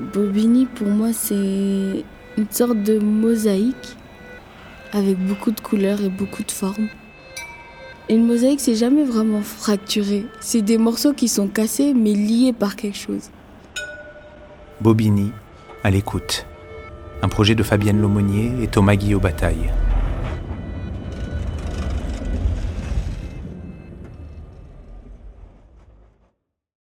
Bobigny, pour moi, c'est une sorte de mosaïque avec beaucoup de couleurs et beaucoup de formes. Une mosaïque, c'est jamais vraiment fracturé. C'est des morceaux qui sont cassés mais liés par quelque chose. Bobigny, à l'écoute. Un projet de Fabienne Lomonier et Thomas Guillot Bataille.